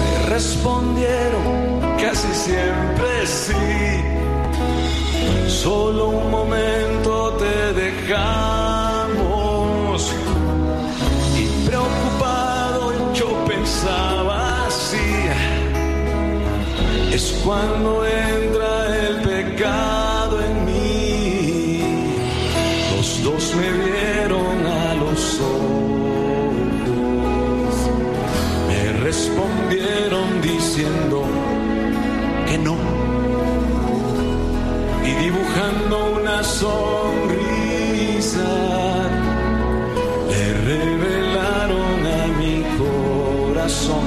Me respondieron casi siempre sí. Solo un momento es cuando entra el pecado en mí. Los dos me vieron a los ojos, me respondieron diciendo que no. Y dibujando una sonrisa, le revelaron a mi corazón,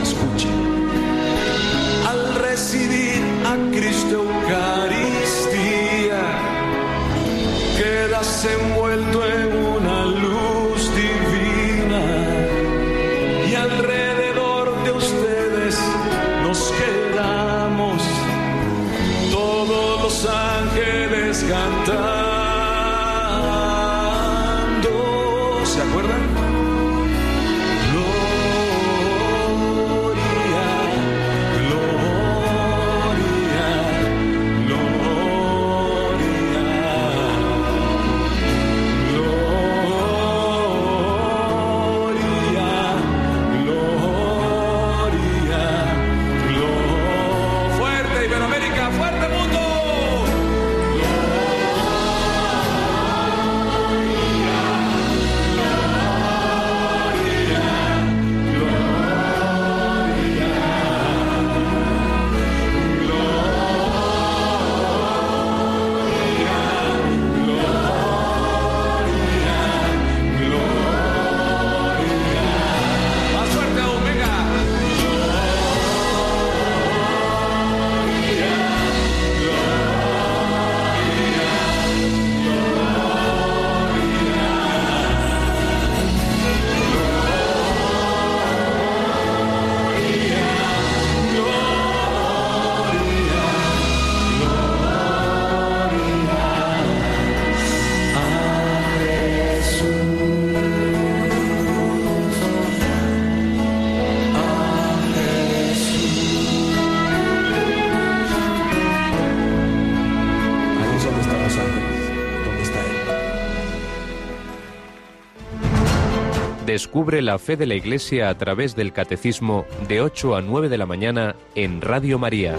Descubre la fe de la Iglesia a través del Catecismo de 8 a 9 de la mañana en Radio María.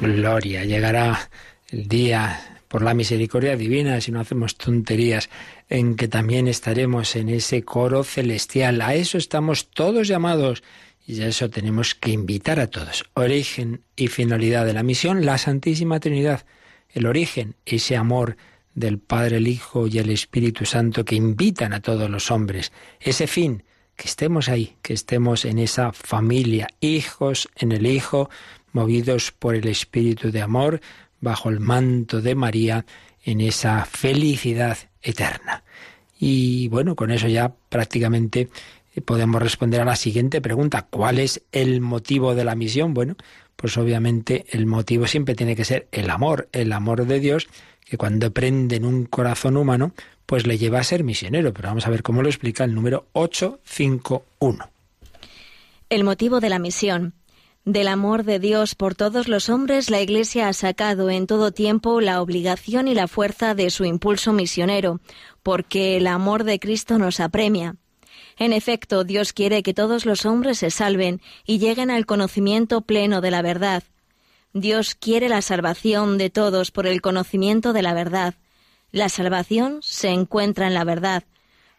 Gloria, llegará el día por la misericordia divina, si no hacemos tonterías, en que también estaremos en ese coro celestial. A eso estamos todos llamados y a eso tenemos que invitar a todos. Origen y finalidad de la misión, la Santísima Trinidad. El origen, ese amor del Padre, el Hijo y el Espíritu Santo que invitan a todos los hombres. Ese fin, que estemos ahí, que estemos en esa familia, hijos en el Hijo, movidos por el Espíritu de amor, bajo el manto de María, en esa felicidad eterna. Y bueno, con eso ya prácticamente podemos responder a la siguiente pregunta. ¿Cuál es el motivo de la misión? Bueno, pues obviamente el motivo siempre tiene que ser el amor, el amor de Dios que cuando prende en un corazón humano, pues le lleva a ser misionero. Pero vamos a ver cómo lo explica el número 851. El motivo de la misión. Del amor de Dios por todos los hombres, la Iglesia ha sacado en todo tiempo la obligación y la fuerza de su impulso misionero, porque el amor de Cristo nos apremia. En efecto, Dios quiere que todos los hombres se salven y lleguen al conocimiento pleno de la verdad. Dios quiere la salvación de todos por el conocimiento de la verdad. La salvación se encuentra en la verdad.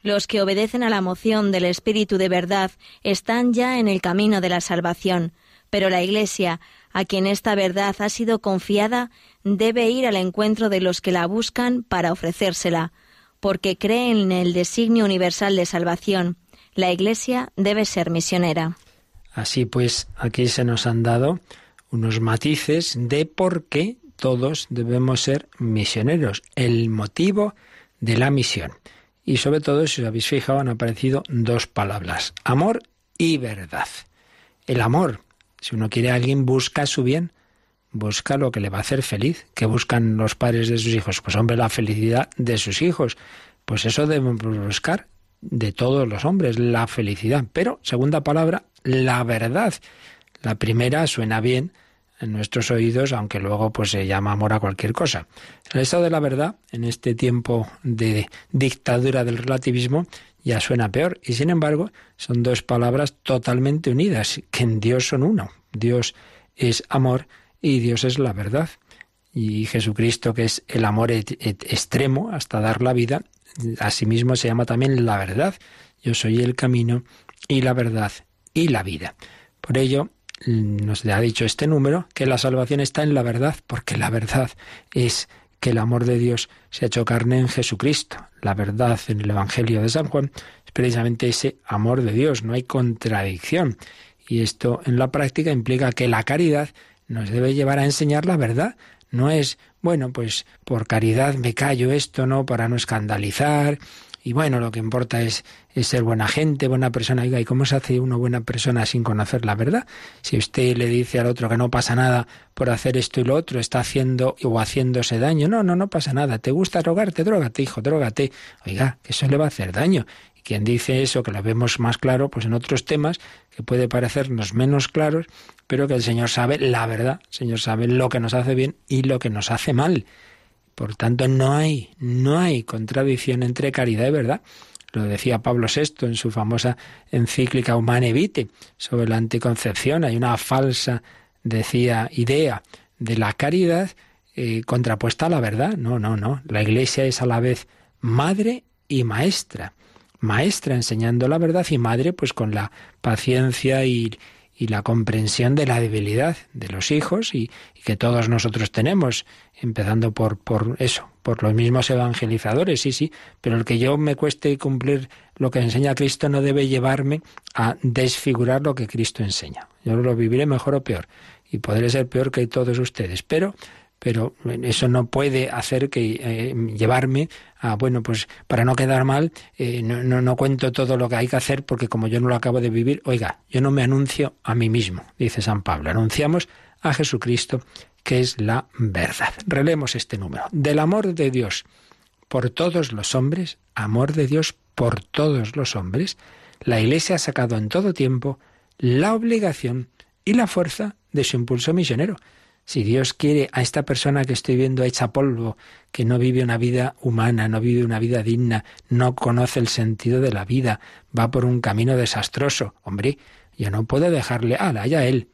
Los que obedecen a la moción del Espíritu de verdad están ya en el camino de la salvación, pero la Iglesia, a quien esta verdad ha sido confiada, debe ir al encuentro de los que la buscan para ofrecérsela, porque cree en el designio universal de salvación. La Iglesia debe ser misionera. Así pues, aquí se nos han dado unos matices de por qué todos debemos ser misioneros, el motivo de la misión. Y sobre todo, si os habéis fijado, han aparecido dos palabras, amor y verdad. El amor, si uno quiere a alguien, busca su bien, busca lo que le va a hacer feliz. ¿Qué buscan los padres de sus hijos? Pues hombre, la felicidad de sus hijos. Pues eso debemos buscar de todos los hombres, la felicidad. Pero, segunda palabra, la verdad. La primera suena bien en nuestros oídos, aunque luego pues se llama amor a cualquier cosa. El estado de la verdad, en este tiempo de dictadura del relativismo, ya suena peor. Y sin embargo, son dos palabras totalmente unidas, que en Dios son uno. Dios es amor y Dios es la verdad. Y Jesucristo, que es el amor extremo hasta dar la vida, asimismo se llama también la verdad. Yo soy el camino y la verdad y la vida. Por ello, nos ha dicho este número que la salvación está en la verdad, porque la verdad es que el amor de Dios se ha hecho carne en Jesucristo. La verdad en el Evangelio de San Juan es precisamente ese amor de Dios, no hay contradicción. Y esto en la práctica implica que la caridad nos debe llevar a enseñar la verdad. No es, bueno, pues por caridad me callo esto, ¿no? Para no escandalizar, y bueno, lo que importa es, ser buena gente, buena persona. ¿y cómo se hace uno buena persona sin conocer la verdad? Si usted le dice al otro que no pasa nada por hacer esto y lo otro, está haciendo o haciéndose daño. No, no, no pasa nada. ¿Te gusta drogarte? Drógate, hijo, drógate. Oiga, que eso le va a hacer daño. Y quien dice eso, que lo vemos más claro, pues en otros temas, que puede parecernos menos claros, pero que el Señor sabe la verdad. El Señor sabe lo que nos hace bien y lo que nos hace mal. Por tanto, no hay, no hay contradicción entre caridad y verdad. Lo decía Pablo VI en su famosa encíclica Humane Vitae sobre la anticoncepción. Hay una falsa, decía, idea de la caridad eh, contrapuesta a la verdad. No, no, no. La Iglesia es a la vez madre y maestra. Maestra enseñando la verdad y madre pues con la paciencia y, y la comprensión de la debilidad de los hijos y, que todos nosotros tenemos, empezando por, por eso, por los mismos evangelizadores, sí, sí, pero el que yo me cueste cumplir lo que enseña Cristo no debe llevarme a desfigurar lo que Cristo enseña. Yo lo viviré mejor o peor y podré ser peor que todos ustedes, pero pero eso no puede hacer que eh, llevarme a, bueno, pues para no quedar mal, eh, no, no, cuento todo lo que hay que hacer porque como yo no lo acabo de vivir, oiga, yo no me anuncio a mí mismo, dice San Pablo, anunciamos a Jesucristo, que es la verdad. Relemos este número. Del amor de Dios por todos los hombres, amor de Dios por todos los hombres, la Iglesia ha sacado en todo tiempo la obligación y la fuerza de su impulso misionero Si Dios quiere a esta persona que estoy viendo hecha polvo, que no vive una vida humana, no vive una vida digna, no conoce el sentido de la vida, va por un camino desastroso, hombre, yo no puedo dejarle, ah, allá él.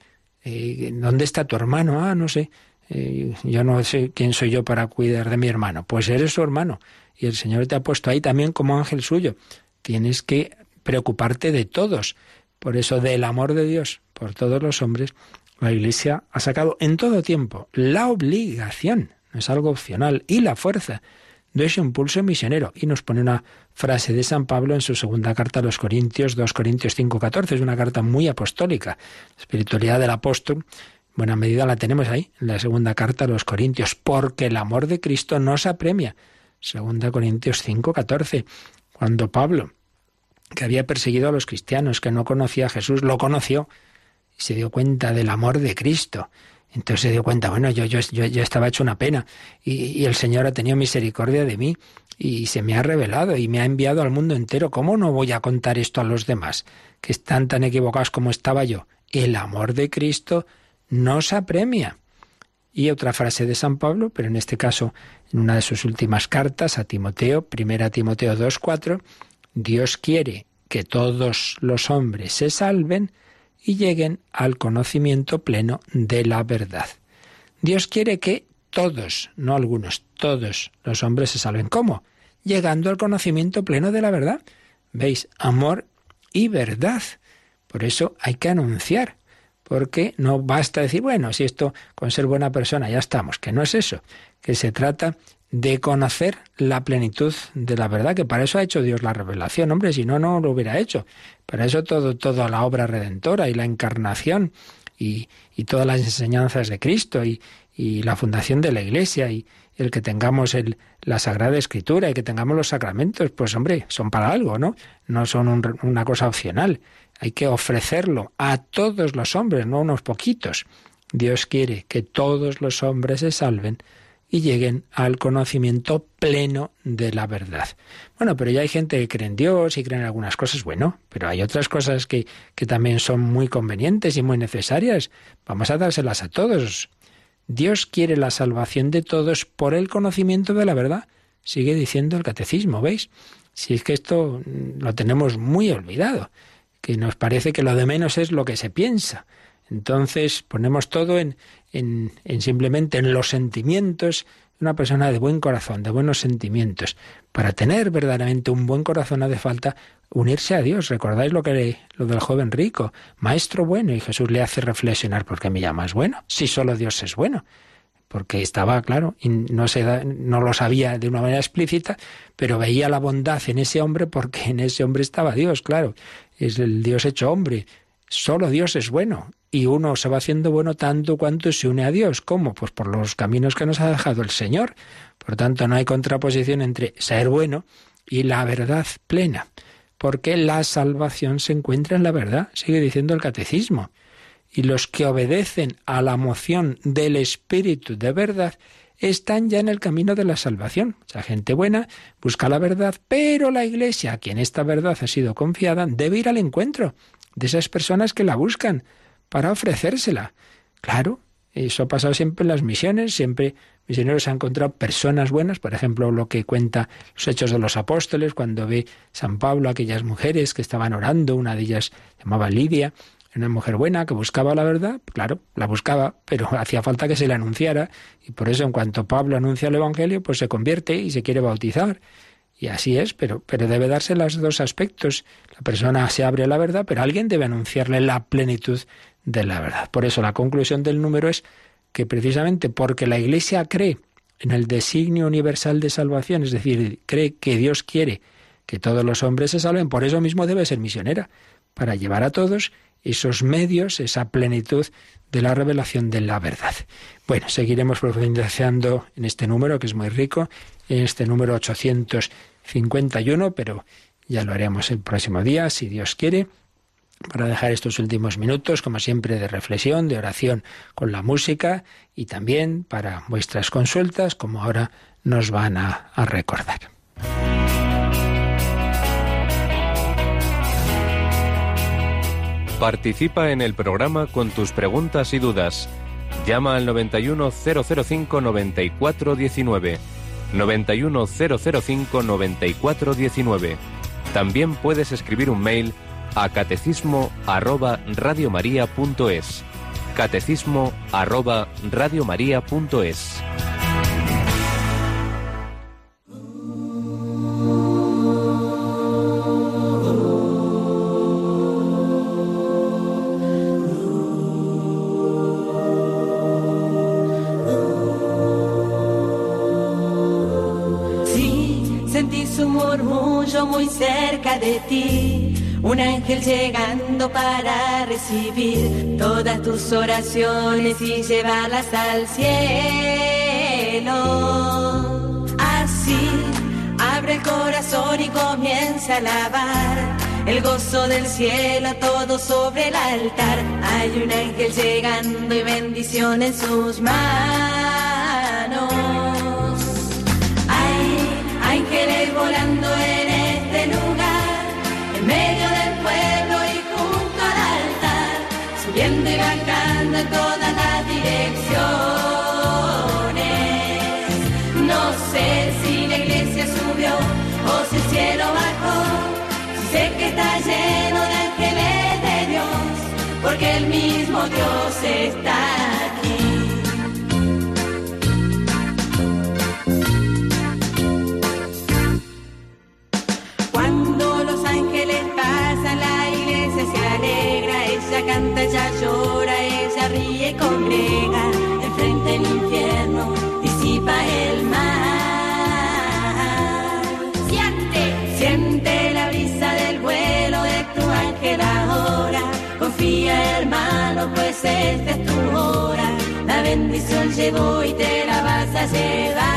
Eh, ¿Dónde está tu hermano? Ah, no sé. Eh, yo no sé quién soy yo para cuidar de mi hermano. Pues eres su hermano. Y el Señor te ha puesto ahí también como ángel suyo. Tienes que preocuparte de todos. Por eso, del amor de Dios por todos los hombres, la Iglesia ha sacado en todo tiempo la obligación, no es algo opcional, y la fuerza de ese impulso misionero. Y nos pone una frase de San Pablo en su segunda carta a los Corintios, 2 Corintios 5:14, es una carta muy apostólica. La espiritualidad del apóstol, buena medida la tenemos ahí, en la segunda carta a los Corintios, porque el amor de Cristo nos apremia. Segunda Corintios 5:14, cuando Pablo, que había perseguido a los cristianos, que no conocía a Jesús, lo conoció se dio cuenta del amor de Cristo. Entonces se dio cuenta, bueno, yo, yo, yo, estaba hecho una pena y, el Señor ha tenido misericordia de mí y se me ha revelado y me ha enviado al mundo entero. ¿Cómo no voy a contar esto a los demás que están tan equivocados como estaba yo? El amor de Cristo nos apremia. Y otra frase de San Pablo, pero en este caso en una de sus últimas cartas a Timoteo, primera Timoteo 2.4, Dios quiere que todos los hombres se salven y lleguen al conocimiento pleno de la verdad. Dios quiere que todos, no algunos, todos los hombres se salven. ¿Cómo? Llegando al conocimiento pleno de la verdad. ¿Veis? Amor y verdad. Por eso hay que anunciar, porque no basta decir, bueno, si esto con ser buena persona ya estamos, que no es eso, que se trata de conocer la plenitud de la verdad, que para eso ha hecho Dios la revelación, hombre, si no, no lo hubiera hecho. Para eso todo, toda la obra redentora y la encarnación y, y todas las enseñanzas de Cristo y, y, la fundación de la Iglesia y el que tengamos el, la Sagrada Escritura y que tengamos los sacramentos, pues hombre, son para algo, ¿no? No son una cosa opcional. Hay que ofrecerlo a todos los hombres, no unos poquitos. Dios quiere que todos los hombres se salven y lleguen al conocimiento pleno de la verdad. Bueno, pero ya hay gente que cree en Dios y cree en algunas cosas, bueno, pero hay otras cosas que, que también son muy convenientes y muy necesarias. Vamos a dárselas a todos. Dios quiere la salvación de todos por el conocimiento de la verdad. Sigue diciendo el catecismo, ¿veis? Si es que esto lo tenemos muy olvidado, que nos parece que lo de menos es lo que se piensa. Entonces ponemos todo en, en, simplemente en los sentimientos una persona de buen corazón, de buenos sentimientos. Para tener verdaderamente un buen corazón hace falta unirse a Dios. ¿Recordáis lo que lo del joven rico? Maestro bueno y Jesús le hace reflexionar ¿por qué me llamas bueno? Si solo Dios es bueno. Porque estaba claro y no se no lo sabía de una manera explícita, pero veía la bondad en ese hombre porque en ese hombre estaba Dios, claro. Es el Dios hecho hombre. Solo Dios es bueno y uno se va haciendo bueno tanto cuanto se une a Dios. ¿Cómo? Pues por los caminos que nos ha dejado el Señor. Por tanto, no hay contraposición entre ser bueno y la verdad plena, porque la salvación se encuentra en la verdad, sigue diciendo el catecismo. Y los que obedecen a la moción del Espíritu de verdad están ya en el camino de la salvación. O gente buena busca la verdad, pero la Iglesia, a quien esta verdad ha sido confiada, debe ir al encuentro de esas personas que la buscan para ofrecérsela. Claro, eso ha pasado siempre en las misiones, siempre misioneros han encontrado personas buenas, por ejemplo, lo que cuenta los Hechos de los Apóstoles, cuando ve San Pablo aquellas mujeres que estaban orando, una de ellas llamaba Lidia, una mujer buena que buscaba la verdad, claro, la buscaba, pero (laughs) hacía falta que se le anunciara, y por eso en cuanto Pablo anuncia el Evangelio, pues se convierte y se quiere bautizar. Y así es, pero, pero debe darse los dos aspectos. La persona se abre a la verdad, pero alguien debe anunciarle la plenitud de la verdad. Por eso la conclusión del número es que precisamente porque la Iglesia cree en el designio universal de salvación, es decir, cree que Dios quiere que todos los hombres se salven, por eso mismo debe ser misionera, para llevar a todos esos medios, esa plenitud de la revelación de la verdad. Bueno, seguiremos profundizando en este número que es muy rico, en este número 851, pero ya lo haremos el próximo día, si Dios quiere, para dejar estos últimos minutos, como siempre, de reflexión, de oración con la música y también para vuestras consultas, como ahora nos van a, recordar. Participa en el programa con tus preguntas y dudas Llama al 91005 9419. 91005 9419. También puedes escribir un mail catecismo arroba radiomaria.es. Catecismo arroba radiomaria.es. de ti, un ángel llegando para recibir todas tus oraciones y llevarlas al cielo. Así, abre el corazón y comienza a alabar el gozo del cielo, todo sobre el altar. Hay un ángel llegando y bendición en sus manos. Hay ángeles volando en sé que está lleno de ángeles de Dios, porque el mismo Dios está aquí. canta, ella llora, ella ríe y congrega, enfrente el infierno, disipa el pues esta es tu hora, la bendición llegó y te la vas a llevar.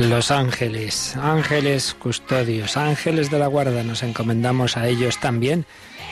Los ángeles, ángeles custodios, ángeles de la guarda, nos encomendamos a ellos también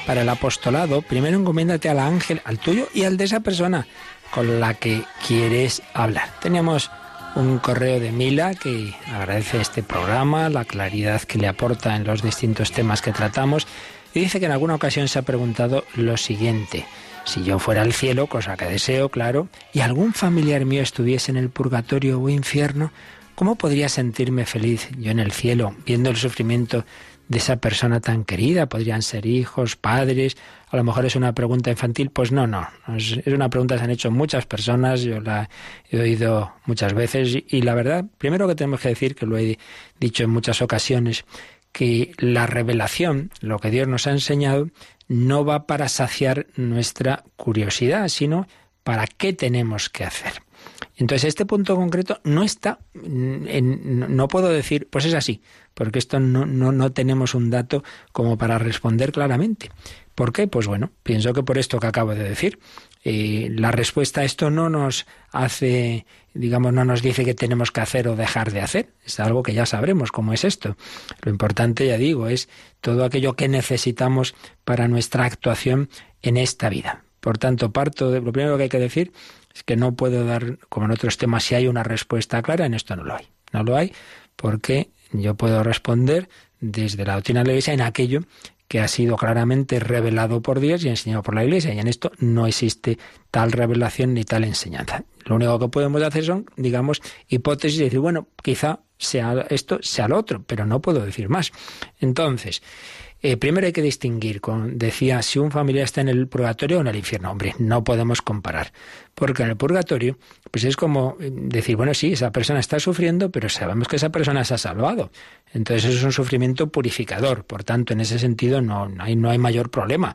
para el apostolado. Primero encomiéndate al ángel, al tuyo y al de esa persona con la que quieres hablar. Teníamos un correo de Mila que agradece este programa, la claridad que le aporta en los distintos temas que tratamos y dice que en alguna ocasión se ha preguntado lo siguiente. Si yo fuera al cielo, cosa que deseo, claro, y algún familiar mío estuviese en el purgatorio o infierno, ¿Cómo podría sentirme feliz yo en el cielo viendo el sufrimiento de esa persona tan querida? Podrían ser hijos, padres. A lo mejor es una pregunta infantil. Pues no, no. Es, una pregunta que se han hecho muchas personas. Yo la he oído muchas veces. Y, la verdad, primero que tenemos que decir, que lo he dicho en muchas ocasiones, que la revelación, lo que Dios nos ha enseñado, no va para saciar nuestra curiosidad, sino para qué tenemos que hacer. Entonces, este punto concreto no está, en, no puedo decir, pues es así, porque esto no, no, no tenemos un dato como para responder claramente. ¿Por qué? Pues bueno, pienso que por esto que acabo de decir. Eh, la respuesta a esto no nos hace, digamos, no nos dice que tenemos que hacer o dejar de hacer. Es algo que ya sabremos cómo es esto. Lo importante, ya digo, es todo aquello que necesitamos para nuestra actuación en esta vida. Por tanto, parto de lo primero que hay que decir es que no puedo dar, como en otros temas, si hay una respuesta clara, en esto no lo hay. No lo hay porque yo puedo responder desde la doctrina de la Iglesia en aquello que ha sido claramente revelado por Dios y enseñado por la Iglesia. Y en esto no existe tal revelación ni tal enseñanza. Lo único que podemos hacer son, digamos, hipótesis y decir, bueno, quizá sea esto, sea lo otro, pero no puedo decir más. Entonces, eh, primero hay que distinguir, con, decía, si un familiar está en el purgatorio o en el infierno. Hombre, no podemos comparar. Porque en el purgatorio, pues es como eh, decir, bueno, sí, esa persona está sufriendo, pero sabemos que esa persona se ha salvado. Entonces eso es un sufrimiento purificador. Por tanto, en ese sentido no, hay, no hay mayor problema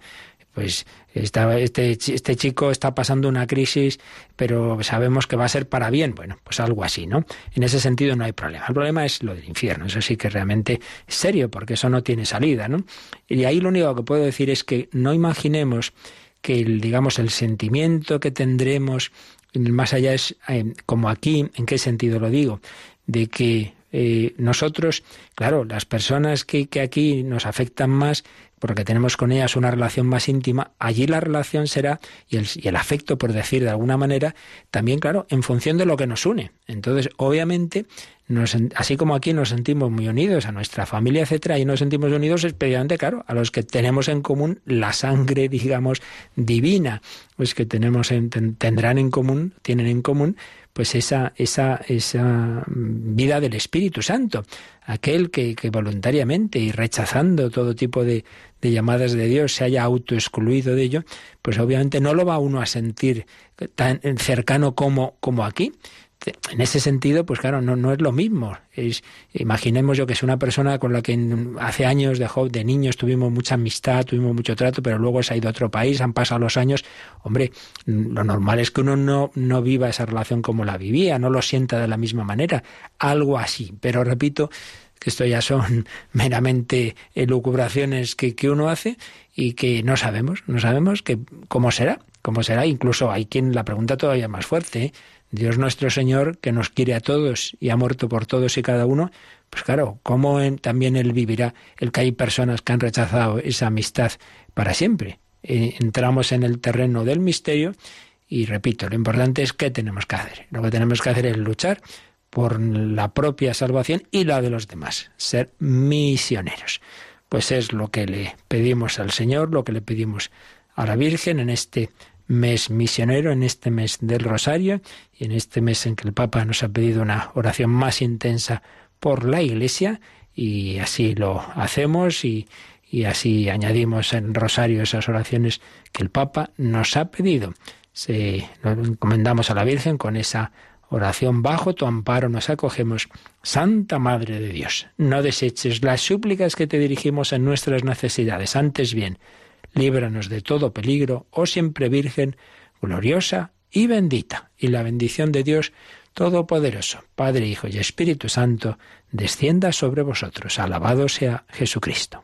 pues este, este chico está pasando una crisis, pero sabemos que va a ser para bien. Bueno, pues algo así, ¿no? En ese sentido no hay problema. El problema es lo del infierno. Eso sí que realmente es serio, porque eso no tiene salida, ¿no? Y ahí lo único que puedo decir es que no imaginemos que el, digamos, el sentimiento que tendremos más allá es eh, como aquí, ¿en qué sentido lo digo? De que eh, nosotros, claro, las personas que, que aquí nos afectan más, porque tenemos con ellas una relación más íntima, allí la relación será, y el, afecto, por decir de alguna manera, también, claro, en función de lo que nos une. Entonces, obviamente, nos, así como aquí nos sentimos muy unidos a nuestra familia, etcétera, y nos sentimos unidos especialmente, claro, a los que tenemos en común la sangre, (laughs) digamos, divina, pues que tenemos en, tendrán en común, tienen en común, pues esa, esa, esa vida del Espíritu Santo, aquel que, que voluntariamente y rechazando todo tipo de, llamadas de Dios se haya autoexcluido de ello, pues obviamente no lo va uno a sentir tan cercano como, como aquí en ese sentido, pues claro, no, no es lo mismo. Imaginemos yo que es una persona con la que hace años de, de niños tuvimos mucha amistad, tuvimos mucho trato, pero luego se ha ido a otro país, han pasado los años. Hombre, lo normal es que uno no, no viva esa relación como la vivía, no lo sienta de la misma manera. Algo así. Pero repito, que esto ya son (laughs) meramente elucubraciones que, que uno hace y que no sabemos, no sabemos que cómo será, cómo será. Incluso hay quien la pregunta todavía más fuerte. ¿eh? Dios nuestro Señor, que nos quiere a todos y ha muerto por todos y cada uno, pues claro, ¿cómo también Él vivirá el que hay personas que han rechazado esa amistad para siempre? Eh, entramos en el terreno del misterio y repito, lo importante es qué tenemos que hacer. Lo que tenemos que hacer es luchar por la propia salvación y la de los demás, ser misioneros. Pues es lo que le pedimos al Señor, lo que le pedimos a la Virgen en este mes misionero, en este mes del Rosario y en este mes en que el Papa nos ha pedido una oración más intensa por la Iglesia y así lo hacemos y, y así añadimos en Rosario esas oraciones que el Papa nos ha pedido. Se lo encomendamos a la Virgen con esa oración bajo tu amparo nos acogemos. Santa Madre de Dios, no deseches las súplicas que te dirigimos en nuestras necesidades, antes bien, líbranos de todo peligro, oh siempre Virgen, gloriosa y bendita. Y la bendición de Dios Todopoderoso, Padre, Hijo y Espíritu Santo, descienda sobre vosotros. Alabado sea Jesucristo.